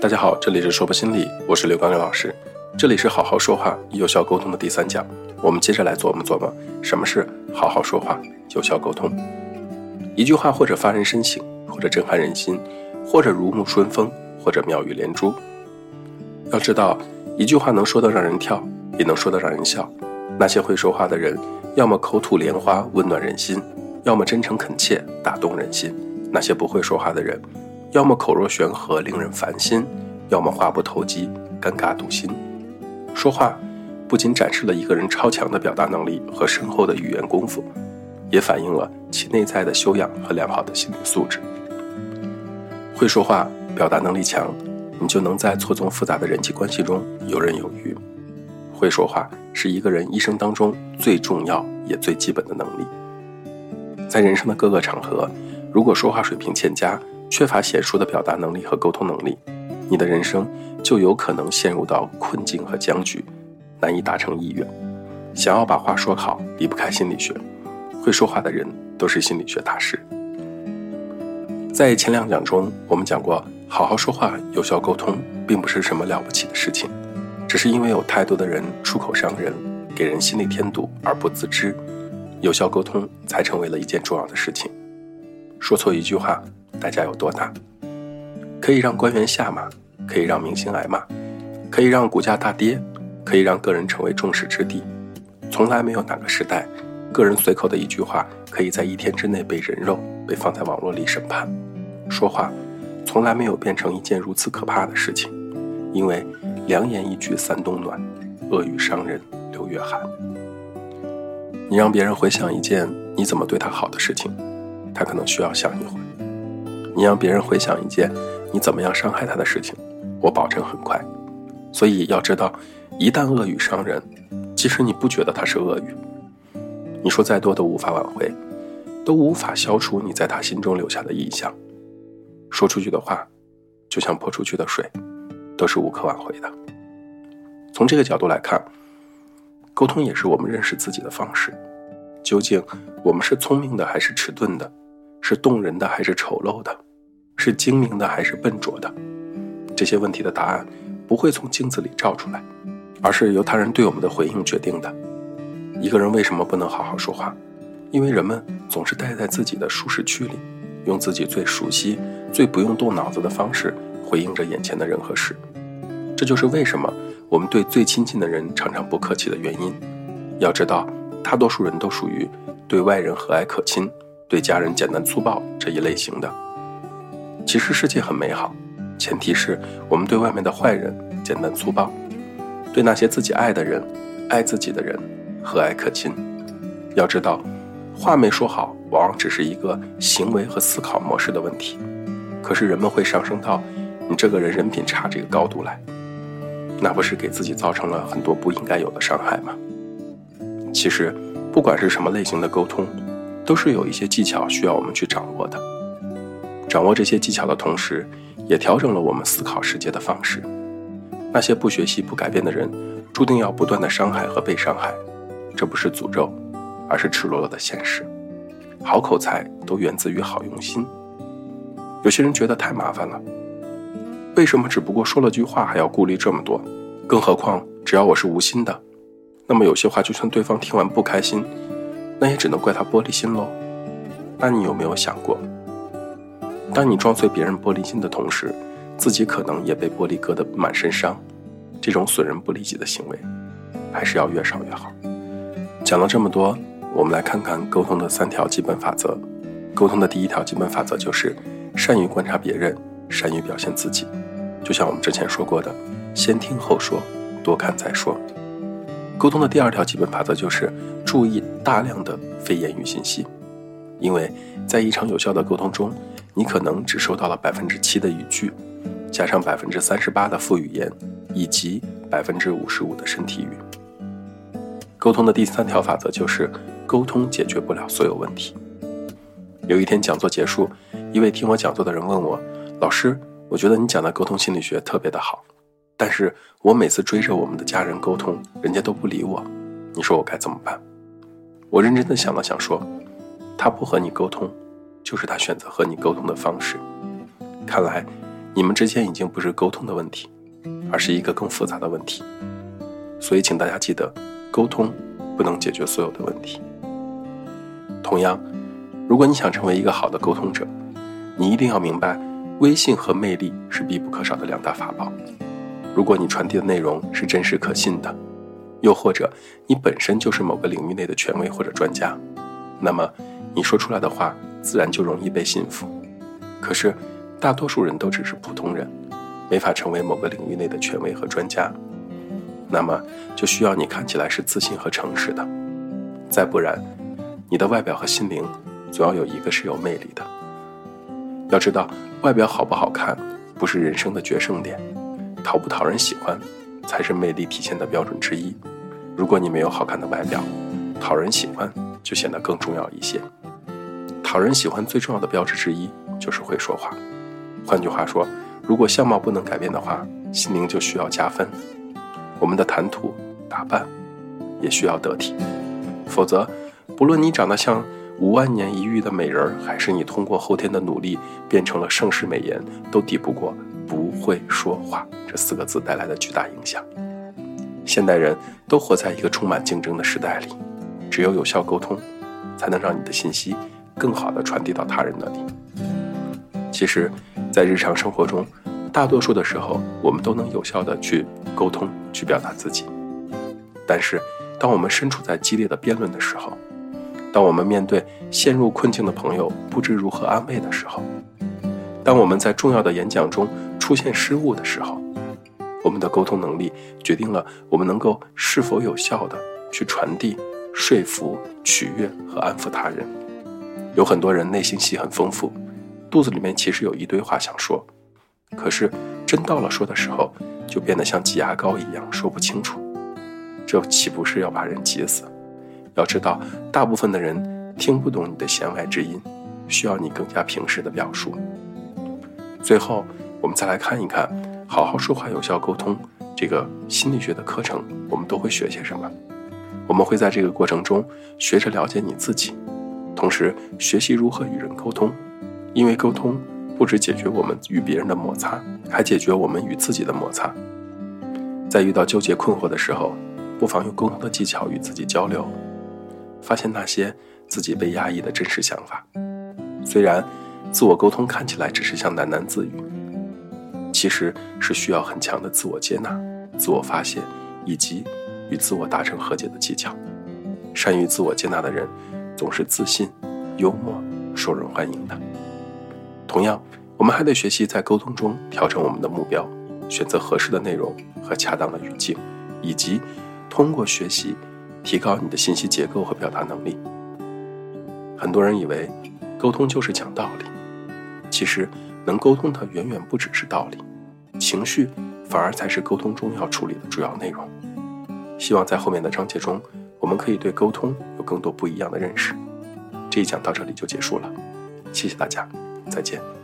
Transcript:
大家好，这里是说博心理，我是刘刚刘老师。这里是好好说话、有效沟通的第三讲，我们接着来琢磨琢磨，什么是好好说话、有效沟通。一句话或者发人深省，或者震撼人心，或者如沐春风，或者妙语连珠。要知道，一句话能说得让人跳，也能说得让人笑。那些会说话的人，要么口吐莲花温暖人心，要么真诚恳切打动人心。那些不会说话的人，要么口若悬河令人烦心，要么话不投机尴尬堵心。说话不仅展示了一个人超强的表达能力和深厚的语言功夫，也反映了其内在的修养和良好的心理素质。会说话、表达能力强，你就能在错综复杂的人际关系中游刃有余。会说话是一个人一生当中最重要也最基本的能力。在人生的各个场合，如果说话水平欠佳，缺乏写书的表达能力和沟通能力，你的人生就有可能陷入到困境和僵局，难以达成意愿。想要把话说好，离不开心理学。会说话的人都是心理学大师。在前两讲中，我们讲过，好好说话、有效沟通，并不是什么了不起的事情。只是因为有太多的人出口伤人，给人心里添堵而不自知，有效沟通才成为了一件重要的事情。说错一句话，代价有多大？可以让官员下马，可以让明星挨骂，可以让股价大跌，可以让个人成为众矢之的。从来没有哪个时代，个人随口的一句话，可以在一天之内被人肉，被放在网络里审判。说话，从来没有变成一件如此可怕的事情，因为。良言一句三冬暖，恶语伤人六月寒。你让别人回想一件你怎么对他好的事情，他可能需要想一会；你让别人回想一件你怎么样伤害他的事情，我保证很快。所以要知道，一旦恶语伤人，即使你不觉得他是恶语，你说再多都无法挽回，都无法消除你在他心中留下的印象。说出去的话，就像泼出去的水。都是无可挽回的。从这个角度来看，沟通也是我们认识自己的方式。究竟我们是聪明的还是迟钝的？是动人的还是丑陋的？是精明的还是笨拙的？这些问题的答案不会从镜子里照出来，而是由他人对我们的回应决定的。一个人为什么不能好好说话？因为人们总是待在自己的舒适区里，用自己最熟悉、最不用动脑子的方式。回应着眼前的人和事，这就是为什么我们对最亲近的人常常不客气的原因。要知道，大多数人都属于对外人和蔼可亲，对家人简单粗暴这一类型的。其实世界很美好，前提是我们对外面的坏人简单粗暴，对那些自己爱的人、爱自己的人和蔼可亲。要知道，话没说好，往往只是一个行为和思考模式的问题。可是人们会上升到。你这个人人品差这个高度来，那不是给自己造成了很多不应该有的伤害吗？其实，不管是什么类型的沟通，都是有一些技巧需要我们去掌握的。掌握这些技巧的同时，也调整了我们思考世界的方式。那些不学习、不改变的人，注定要不断的伤害和被伤害。这不是诅咒，而是赤裸裸的现实。好口才都源自于好用心。有些人觉得太麻烦了。为什么只不过说了句话还要顾虑这么多？更何况只要我是无心的，那么有些话就算对方听完不开心，那也只能怪他玻璃心喽。那你有没有想过，当你撞碎别人玻璃心的同时，自己可能也被玻璃割得满身伤？这种损人不利己的行为，还是要越少越好。讲了这么多，我们来看看沟通的三条基本法则。沟通的第一条基本法则就是善于观察别人，善于表现自己。就像我们之前说过的，先听后说，多看再说。沟通的第二条基本法则就是注意大量的非言语信息，因为在一场有效的沟通中，你可能只收到了百分之七的语句，加上百分之三十八的副语言，以及百分之五十五的身体语。沟通的第三条法则就是沟通解决不了所有问题。有一天讲座结束，一位听我讲座的人问我，老师。我觉得你讲的沟通心理学特别的好，但是我每次追着我们的家人沟通，人家都不理我，你说我该怎么办？我认真的想了想，说，他不和你沟通，就是他选择和你沟通的方式。看来，你们之间已经不是沟通的问题，而是一个更复杂的问题。所以，请大家记得，沟通不能解决所有的问题。同样，如果你想成为一个好的沟通者，你一定要明白，微信和魅力是必不可少的两大法宝。如果你传递的内容是真实可信的，又或者你本身就是某个领域内的权威或者专家，那么你说出来的话自然就容易被信服。可是，大多数人都只是普通人，没法成为某个领域内的权威和专家。那么，就需要你看起来是自信和诚实的。再不然，你的外表和心灵总要有一个是有魅力的。要知道，外表好不好看不是人生的决胜点，讨不讨人喜欢才是魅力体现的标准之一。如果你没有好看的外表，讨人喜欢就显得更重要一些。讨人喜欢最重要的标志之一就是会说话。换句话说，如果相貌不能改变的话，心灵就需要加分。我们的谈吐、打扮也需要得体，否则，不论你长得像五万年一遇的美人，还是你通过后天的努力变成了盛世美颜，都抵不过“不会说话”这四个字带来的巨大影响。现代人都活在一个充满竞争的时代里，只有有效沟通，才能让你的信息更好地传递到他人那里。其实，在日常生活中，大多数的时候，我们都能有效地去沟通、去表达自己。但是，当我们身处在激烈的辩论的时候，当我们面对陷入困境的朋友不知如何安慰的时候，当我们在重要的演讲中出现失误的时候，我们的沟通能力决定了我们能够是否有效地去传递、说服、取悦和安抚他人。有很多人内心戏很丰富，肚子里面其实有一堆话想说。可是，真到了说的时候，就变得像挤牙膏一样说不清楚，这岂不是要把人急死？要知道，大部分的人听不懂你的弦外之音，需要你更加平实的表述。最后，我们再来看一看，好好说话，有效沟通这个心理学的课程，我们都会学些什么？我们会在这个过程中学着了解你自己，同时学习如何与人沟通，因为沟通。不止解决我们与别人的摩擦，还解决我们与自己的摩擦。在遇到纠结困惑的时候，不妨用沟通的技巧与自己交流，发现那些自己被压抑的真实想法。虽然自我沟通看起来只是像喃喃自语，其实是需要很强的自我接纳、自我发现以及与自我达成和解的技巧。善于自我接纳的人，总是自信、幽默、受人欢迎的。同样，我们还得学习在沟通中调整我们的目标，选择合适的内容和恰当的语境，以及通过学习提高你的信息结构和表达能力。很多人以为沟通就是讲道理，其实能沟通的远远不只是道理，情绪反而才是沟通中要处理的主要内容。希望在后面的章节中，我们可以对沟通更多不一样的认识。这一讲到这里就结束了，谢谢大家。再见。